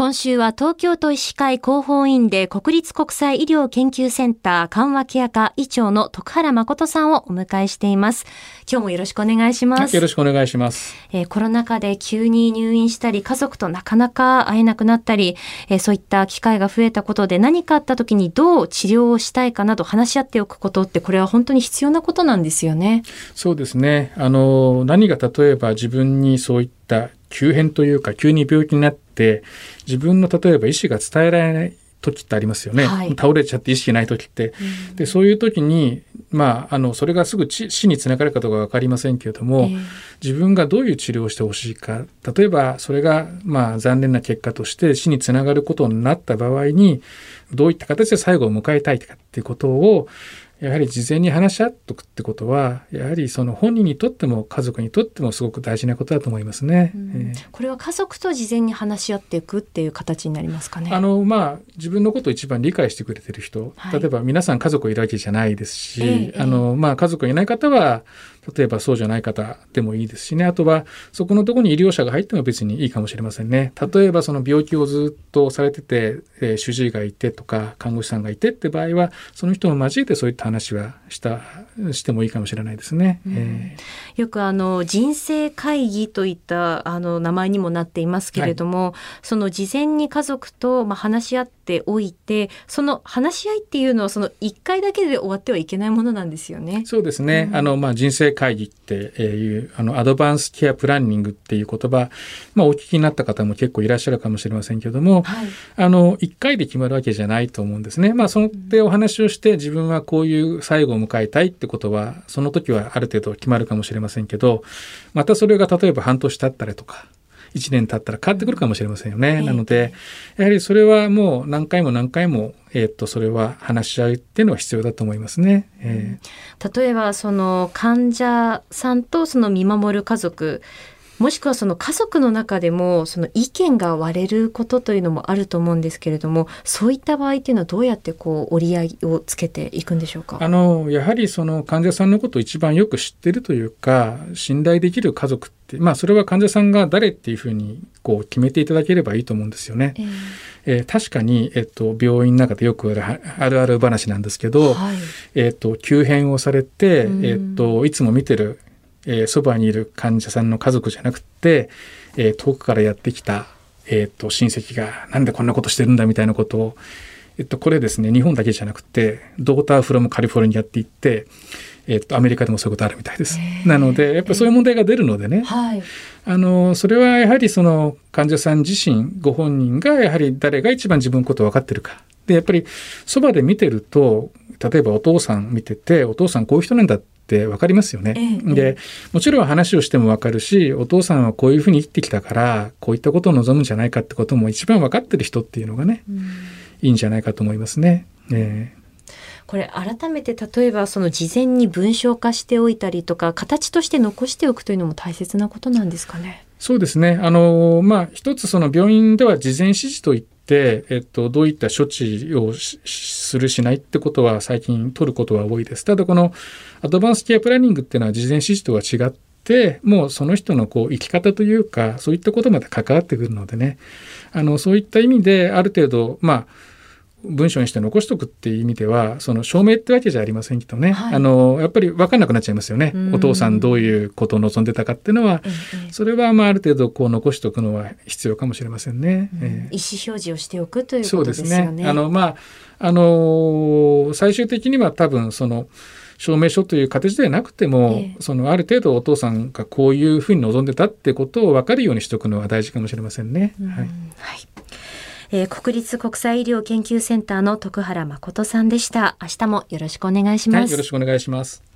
今週は東京都医師会広報院で国立国際医療研究センター緩和ケア科医長の徳原誠さんをお迎えしています。今日もよろしくお願いします。よろしくお願いします。えー、コロナ禍で急に入院したり、家族となかなか会えなくなったり、えー、そういった機会が増えたことで何かあった時にどう治療をしたいかなど話し合っておくことってこれは本当に必要なことなんですよね。そうですね。あの、何が例えば自分にそういった急変というか急に病気になって自分の例えば意思が伝えられない時ってありますよね、はい、倒れちゃって意識ない時って、うん、でそういう時にまああのそれがすぐ死につながるかどうか分かりませんけれども、えー、自分がどういう治療をしてほしいか例えばそれがまあ残念な結果として死につながることになった場合にどういった形で最後を迎えたいかっていうことをやはり事前に話し合っとくってことはやはりその本人にとっても家族にとってもすごく大事なことだと思いますね。うん。えー、これは家族と事前に話し合っていくっていう形になりますかね。あのまあ自分のことを一番理解してくれてる人、はい、例えば皆さん家族いるわけじゃないですし、えー、あのまあ家族いない方は例えばそうじゃない方でもいいですしね。あとはそこのところに医療者が入っても別にいいかもしれませんね。例えばその病気をずっとされてて、えー、主治医がいてとか看護師さんがいてって場合はその人を交えてそういった話はしたしてもいいかもしれないですね。うん。えー、よくあの人生会議といったあの名前にもなっていますけれども、はい、その事前に家族とまあ話し合っておいてその話し合いっていうのはその1回だけで終わってはいけないものなんですよね。そうですね、うん、あのまあ人生会議っていうあのアドバンスケアプランニングっていう言葉、まあ、お聞きになった方も結構いらっしゃるかもしれませんけども、はい、あの1回で決まるわけじゃないと思うんですね。まあ、そのでお話をして自分はこういう最後を迎えたいってことはその時はある程度決まるかもしれませんけどまたそれが例えば半年経ったりとか1年経ったら変わってくるかもしれませんよね。なのでやはりそれはもう何回も何回もえー、とそれは話し合うっていうのは必要だと思いますね。えー、例えばその患者さんとその見守る家族もしくはその家族の中でもその意見が割れることというのもあると思うんですけれどもそういった場合っていうのはどうやってこう折り合いをつけていくんでしょうか？あのやはりその患者さんのことを一番よく知ってるというか信頼できる家族ってまあそれは患者さんが誰っていうふうにこう決めていただければいいと思うんですよね。えーえー、確かに、えっと、病院の中でよくあるあるある話なんですけど、はい、えっと、急変をされて、えっと、いつも見てるえー、そばにいる患者さんの家族じゃなくて、えー、遠くからやってきた、えーと、親戚がなんでこんなことしてるんだみたいなことを、えっと、これですね日本だけじゃなくてドーターフロムカリフォルニアって言って、えっと、アメリカでもそういうことあるみたいです。なのでやっぱりそういう問題が出るのでね、はい、あのそれはやはりその患者さん自身ご本人がやはり誰が一番自分のことを分かってるか。でやっぱりそばで見てると例えばお父さん見ててお父さんこういう人なんだって分かりますよね。ええ、でもちろん話をしても分かるしお父さんはこういうふうに生きてきたからこういったことを望むんじゃないかってことも一番分かってる人っていうのがね、うん、いいんじゃないかと思いますね。えーこれ改めて例えばその事前に文章化しておいたりとか形として残しておくというのも大切なことなんですかね？そうですね。あのまあ一つその病院では事前指示といって、えっと、どういった処置をするしないってことは最近取ることは多いです。ただこのアドバンスケアプランニングっていうのは事前指示とは違ってもうその人のこう生き方というかそういったことまで関わってくるのでねあのそういった意味である程度まあ文章にして残しとくっていう意味ではその証明ってわけじゃありませんけどね、はい、あのやっぱり分かんなくなっちゃいますよね。お父さんどういうことを望んでたかっていうのは、それはまあある程度こう残しておくのは必要かもしれませんね。うん、意思表示をしておくということですよね。そうですね。あのまああの最終的には多分その証明書という形ではなくても、ええ、そのある程度お父さんがこういうふうに望んでたってことを分かるようにしておくのは大事かもしれませんね。はい、はいえー、国立国際医療研究センターの徳原誠さんでした。明日もよろしくお願いします。はい、よろしくお願いします。